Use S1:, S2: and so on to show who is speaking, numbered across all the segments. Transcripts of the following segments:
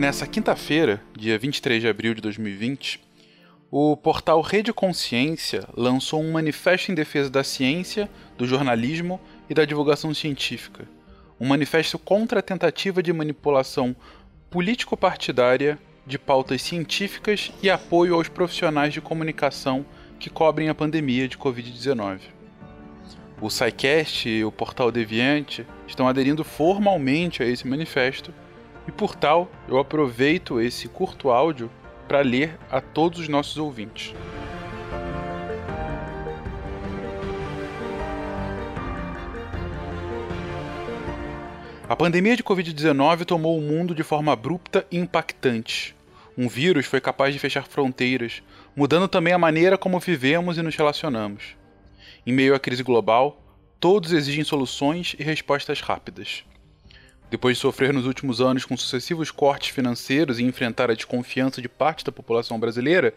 S1: Nessa quinta-feira, dia 23 de abril de 2020, o portal Rede Consciência lançou um manifesto em defesa da ciência, do jornalismo e da divulgação científica. Um manifesto contra a tentativa de manipulação político-partidária de pautas científicas e apoio aos profissionais de comunicação que cobrem a pandemia de Covid-19. O SciCast e o Portal Deviante estão aderindo formalmente a esse manifesto e por tal, eu aproveito esse curto áudio para ler a todos os nossos ouvintes. A pandemia de Covid-19 tomou o mundo de forma abrupta e impactante. Um vírus foi capaz de fechar fronteiras, mudando também a maneira como vivemos e nos relacionamos. Em meio à crise global, todos exigem soluções e respostas rápidas. Depois de sofrer nos últimos anos com sucessivos cortes financeiros e enfrentar a desconfiança de parte da população brasileira,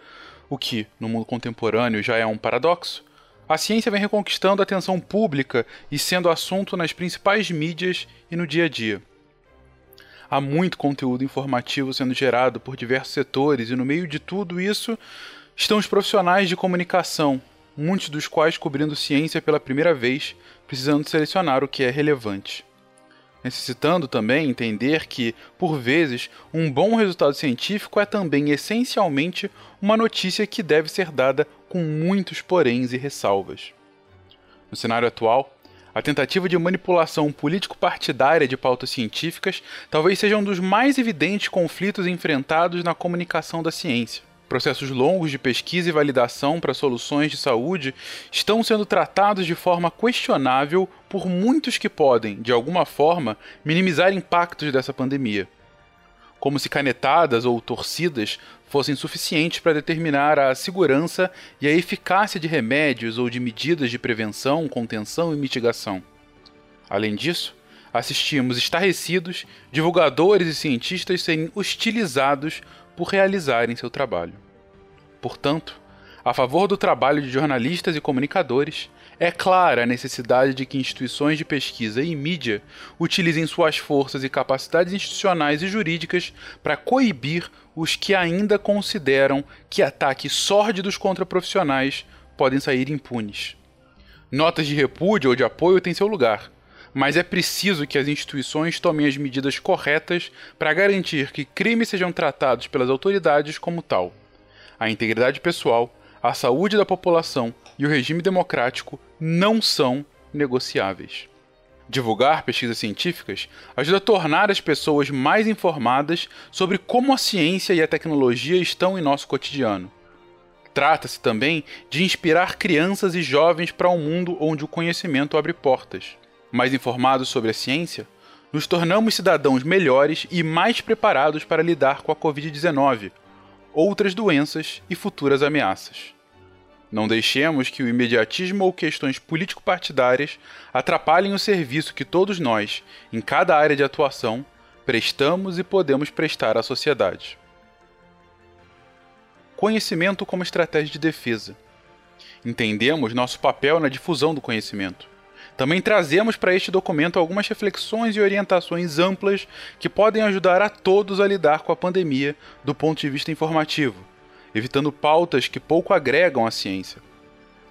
S1: o que, no mundo contemporâneo, já é um paradoxo, a ciência vem reconquistando a atenção pública e sendo assunto nas principais mídias e no dia a dia. Há muito conteúdo informativo sendo gerado por diversos setores, e no meio de tudo isso estão os profissionais de comunicação, muitos dos quais cobrindo ciência pela primeira vez, precisando selecionar o que é relevante necessitando também entender que, por vezes, um bom resultado científico é também essencialmente uma notícia que deve ser dada com muitos poréns e ressalvas. No cenário atual, a tentativa de manipulação político-partidária de pautas científicas talvez seja um dos mais evidentes conflitos enfrentados na comunicação da ciência. Processos longos de pesquisa e validação para soluções de saúde estão sendo tratados de forma questionável por muitos que podem, de alguma forma, minimizar impactos dessa pandemia. Como se canetadas ou torcidas fossem suficientes para determinar a segurança e a eficácia de remédios ou de medidas de prevenção, contenção e mitigação. Além disso, assistimos estarrecidos divulgadores e cientistas serem hostilizados por realizarem seu trabalho. Portanto, a favor do trabalho de jornalistas e comunicadores, é clara a necessidade de que instituições de pesquisa e mídia utilizem suas forças e capacidades institucionais e jurídicas para coibir os que ainda consideram que ataques sórdidos contra profissionais podem sair impunes. Notas de repúdio ou de apoio têm seu lugar, mas é preciso que as instituições tomem as medidas corretas para garantir que crimes sejam tratados pelas autoridades como tal. A integridade pessoal, a saúde da população e o regime democrático não são negociáveis. Divulgar pesquisas científicas ajuda a tornar as pessoas mais informadas sobre como a ciência e a tecnologia estão em nosso cotidiano. Trata-se também de inspirar crianças e jovens para um mundo onde o conhecimento abre portas mais informados sobre a ciência, nos tornamos cidadãos melhores e mais preparados para lidar com a Covid-19, outras doenças e futuras ameaças. Não deixemos que o imediatismo ou questões político-partidárias atrapalhem o serviço que todos nós, em cada área de atuação, prestamos e podemos prestar à sociedade. Conhecimento como estratégia de defesa. Entendemos nosso papel na difusão do conhecimento. Também trazemos para este documento algumas reflexões e orientações amplas que podem ajudar a todos a lidar com a pandemia do ponto de vista informativo, evitando pautas que pouco agregam à ciência.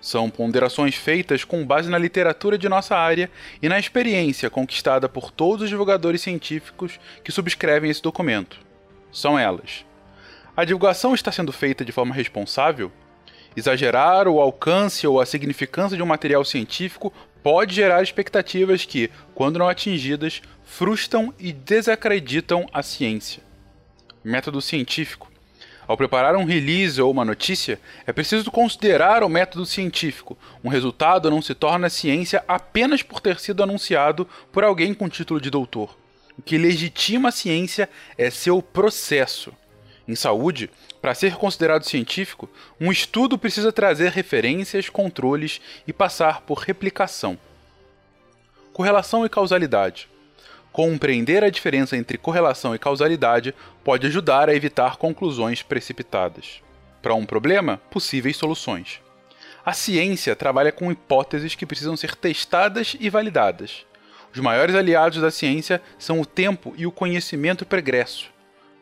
S1: São ponderações feitas com base na literatura de nossa área e na experiência conquistada por todos os divulgadores científicos que subscrevem esse documento. São elas: a divulgação está sendo feita de forma responsável? Exagerar o alcance ou a significância de um material científico pode gerar expectativas que, quando não atingidas, frustram e desacreditam a ciência. Método científico. Ao preparar um release ou uma notícia, é preciso considerar o método científico. Um resultado não se torna ciência apenas por ter sido anunciado por alguém com título de doutor. O que legitima a ciência é seu processo. Em saúde, para ser considerado científico, um estudo precisa trazer referências, controles e passar por replicação. Correlação e causalidade. Compreender a diferença entre correlação e causalidade pode ajudar a evitar conclusões precipitadas. Para um problema, possíveis soluções. A ciência trabalha com hipóteses que precisam ser testadas e validadas. Os maiores aliados da ciência são o tempo e o conhecimento pregresso.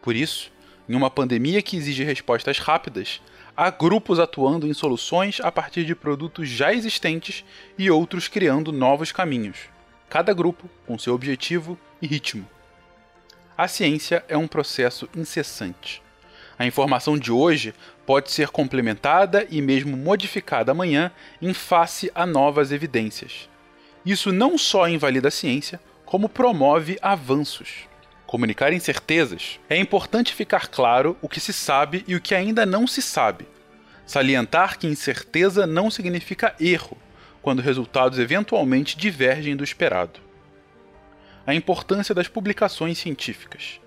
S1: Por isso, em uma pandemia que exige respostas rápidas, há grupos atuando em soluções a partir de produtos já existentes e outros criando novos caminhos, cada grupo com seu objetivo e ritmo. A ciência é um processo incessante. A informação de hoje pode ser complementada e mesmo modificada amanhã em face a novas evidências. Isso não só invalida a ciência, como promove avanços. Comunicar incertezas é importante ficar claro o que se sabe e o que ainda não se sabe. Salientar que incerteza não significa erro, quando resultados eventualmente divergem do esperado. A importância das publicações científicas.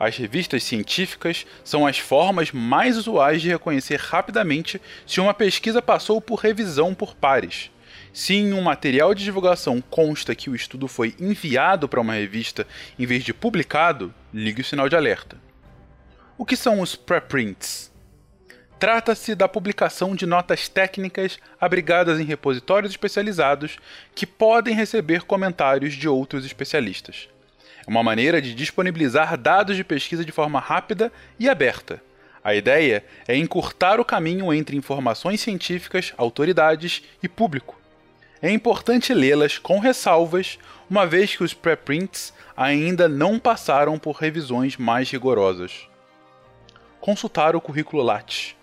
S1: As revistas científicas são as formas mais usuais de reconhecer rapidamente se uma pesquisa passou por revisão por pares. Se em um material de divulgação consta que o estudo foi enviado para uma revista em vez de publicado, ligue o sinal de alerta. O que são os preprints? Trata-se da publicação de notas técnicas abrigadas em repositórios especializados que podem receber comentários de outros especialistas. É uma maneira de disponibilizar dados de pesquisa de forma rápida e aberta. A ideia é encurtar o caminho entre informações científicas, autoridades e público. É importante lê-las com ressalvas, uma vez que os preprints ainda não passaram por revisões mais rigorosas. Consultar o currículo Lattes.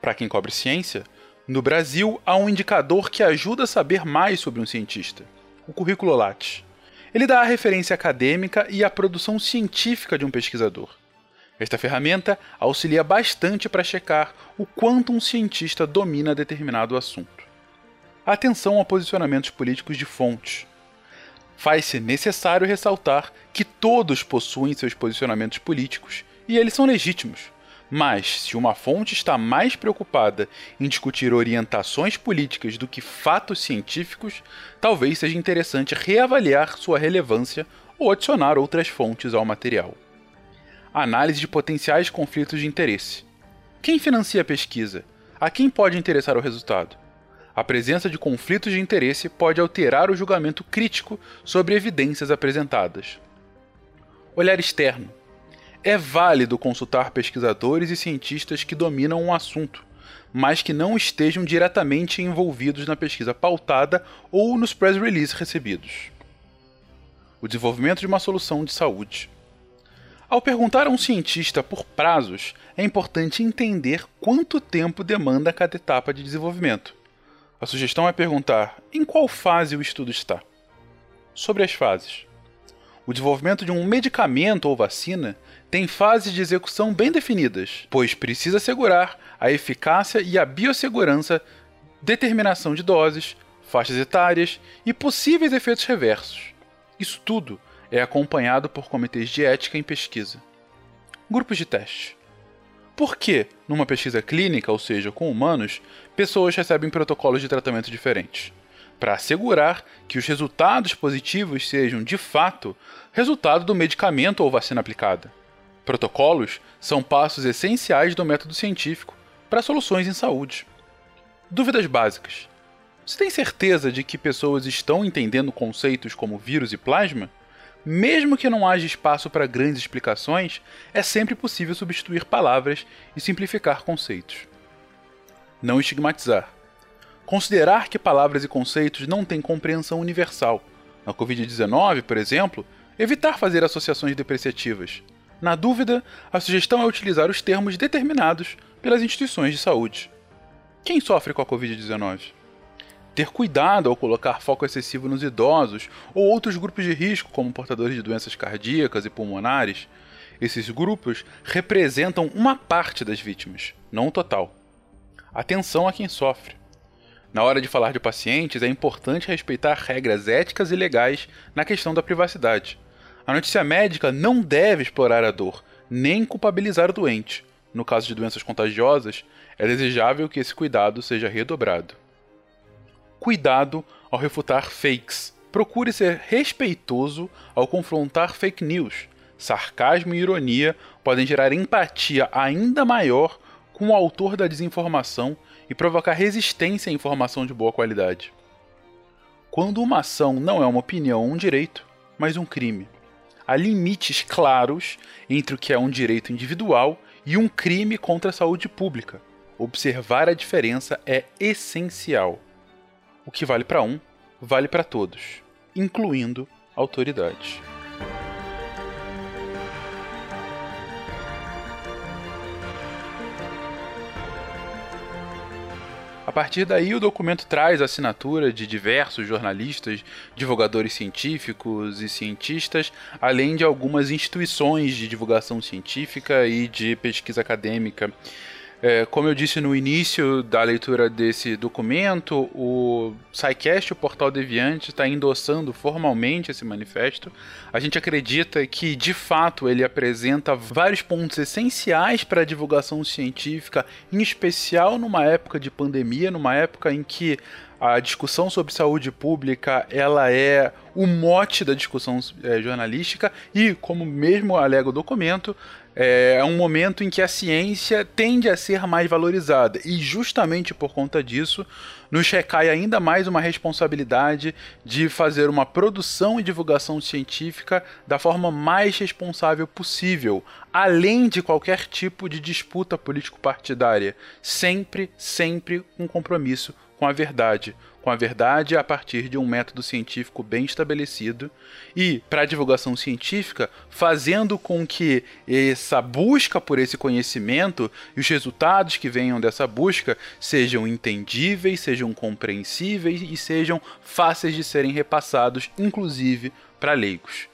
S1: Para quem cobre ciência, no Brasil há um indicador que ajuda a saber mais sobre um cientista: o currículo Lattes. Ele dá a referência acadêmica e a produção científica de um pesquisador. Esta ferramenta auxilia bastante para checar o quanto um cientista domina determinado assunto. Atenção a posicionamentos políticos de fontes. Faz-se necessário ressaltar que todos possuem seus posicionamentos políticos e eles são legítimos. Mas, se uma fonte está mais preocupada em discutir orientações políticas do que fatos científicos, talvez seja interessante reavaliar sua relevância ou adicionar outras fontes ao material. Análise de potenciais conflitos de interesse. Quem financia a pesquisa? A quem pode interessar o resultado? A presença de conflitos de interesse pode alterar o julgamento crítico sobre evidências apresentadas. Olhar externo é válido consultar pesquisadores e cientistas que dominam um assunto, mas que não estejam diretamente envolvidos na pesquisa pautada ou nos press releases recebidos. O desenvolvimento de uma solução de saúde. Ao perguntar a um cientista por prazos, é importante entender quanto tempo demanda cada etapa de desenvolvimento. A sugestão é perguntar em qual fase o estudo está. Sobre as fases. O desenvolvimento de um medicamento ou vacina tem fases de execução bem definidas, pois precisa assegurar a eficácia e a biossegurança, determinação de doses, faixas etárias e possíveis efeitos reversos. Isso tudo é acompanhado por comitês de ética em pesquisa. Grupos de teste. Por que, numa pesquisa clínica, ou seja, com humanos, pessoas recebem protocolos de tratamento diferentes? para assegurar que os resultados positivos sejam, de fato, resultado do medicamento ou vacina aplicada. Protocolos são passos essenciais do método científico para soluções em saúde. Dúvidas básicas. Você tem certeza de que pessoas estão entendendo conceitos como vírus e plasma? Mesmo que não haja espaço para grandes explicações, é sempre possível substituir palavras e simplificar conceitos. Não estigmatizar. Considerar que palavras e conceitos não têm compreensão universal. Na Covid-19, por exemplo, evitar fazer associações depreciativas. Na dúvida, a sugestão é utilizar os termos determinados pelas instituições de saúde. Quem sofre com a Covid-19? Ter cuidado ao colocar foco excessivo nos idosos ou outros grupos de risco, como portadores de doenças cardíacas e pulmonares. Esses grupos representam uma parte das vítimas, não o total. Atenção a quem sofre. Na hora de falar de pacientes, é importante respeitar regras éticas e legais na questão da privacidade. A notícia médica não deve explorar a dor, nem culpabilizar o doente. No caso de doenças contagiosas, é desejável que esse cuidado seja redobrado. Cuidado ao refutar fakes. Procure ser respeitoso ao confrontar fake news. Sarcasmo e ironia podem gerar empatia ainda maior com o autor da desinformação e provocar resistência à informação de boa qualidade. Quando uma ação não é uma opinião ou um direito, mas um crime. há limites claros entre o que é um direito individual e um crime contra a saúde pública. Observar a diferença é essencial. O que vale para um, vale para todos, incluindo autoridades. A partir daí, o documento traz a assinatura de diversos jornalistas, divulgadores científicos e cientistas, além de algumas instituições de divulgação científica e de pesquisa acadêmica. É, como eu disse no início da leitura desse documento, o SciCast, o Portal Deviante, está endossando formalmente esse manifesto. A gente acredita que, de fato, ele apresenta vários pontos essenciais para a divulgação científica, em especial numa época de pandemia, numa época em que a discussão sobre saúde pública ela é o mote da discussão é, jornalística e, como mesmo alega o documento, é, é um momento em que a ciência tende a ser mais valorizada. E justamente por conta disso, nos recai ainda mais uma responsabilidade de fazer uma produção e divulgação científica da forma mais responsável possível, além de qualquer tipo de disputa político-partidária. Sempre, sempre um compromisso com a verdade com a verdade a partir de um método científico bem estabelecido e, para a divulgação científica, fazendo com que essa busca por esse conhecimento e os resultados que venham dessa busca sejam entendíveis, sejam compreensíveis e sejam fáceis de serem repassados, inclusive para leigos.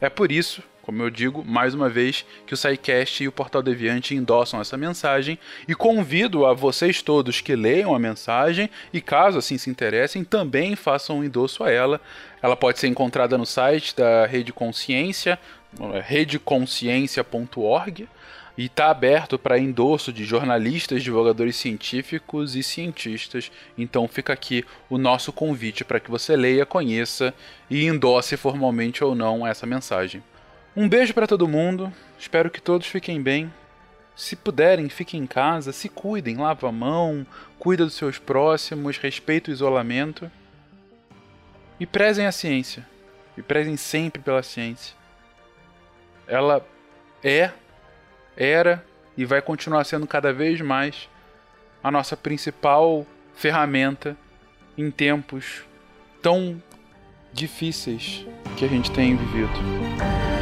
S1: É por isso como eu digo, mais uma vez, que o SciCast e o Portal Deviante endossam essa mensagem e convido a vocês todos que leiam a mensagem e, caso assim se interessem, também façam um endosso a ela. Ela pode ser encontrada no site da Rede Consciência, redeconsciência.org, e está aberto para endosso de jornalistas, divulgadores científicos e cientistas. Então fica aqui o nosso convite para que você leia, conheça e endosse formalmente ou não essa mensagem. Um beijo para todo mundo. Espero que todos fiquem bem. Se puderem, fiquem em casa, se cuidem, lava a mão, cuida dos seus próximos, respeita o isolamento. E prezem a ciência. E prezem sempre pela ciência. Ela é, era e vai continuar sendo cada vez mais a nossa principal ferramenta em tempos tão difíceis que a gente tem vivido.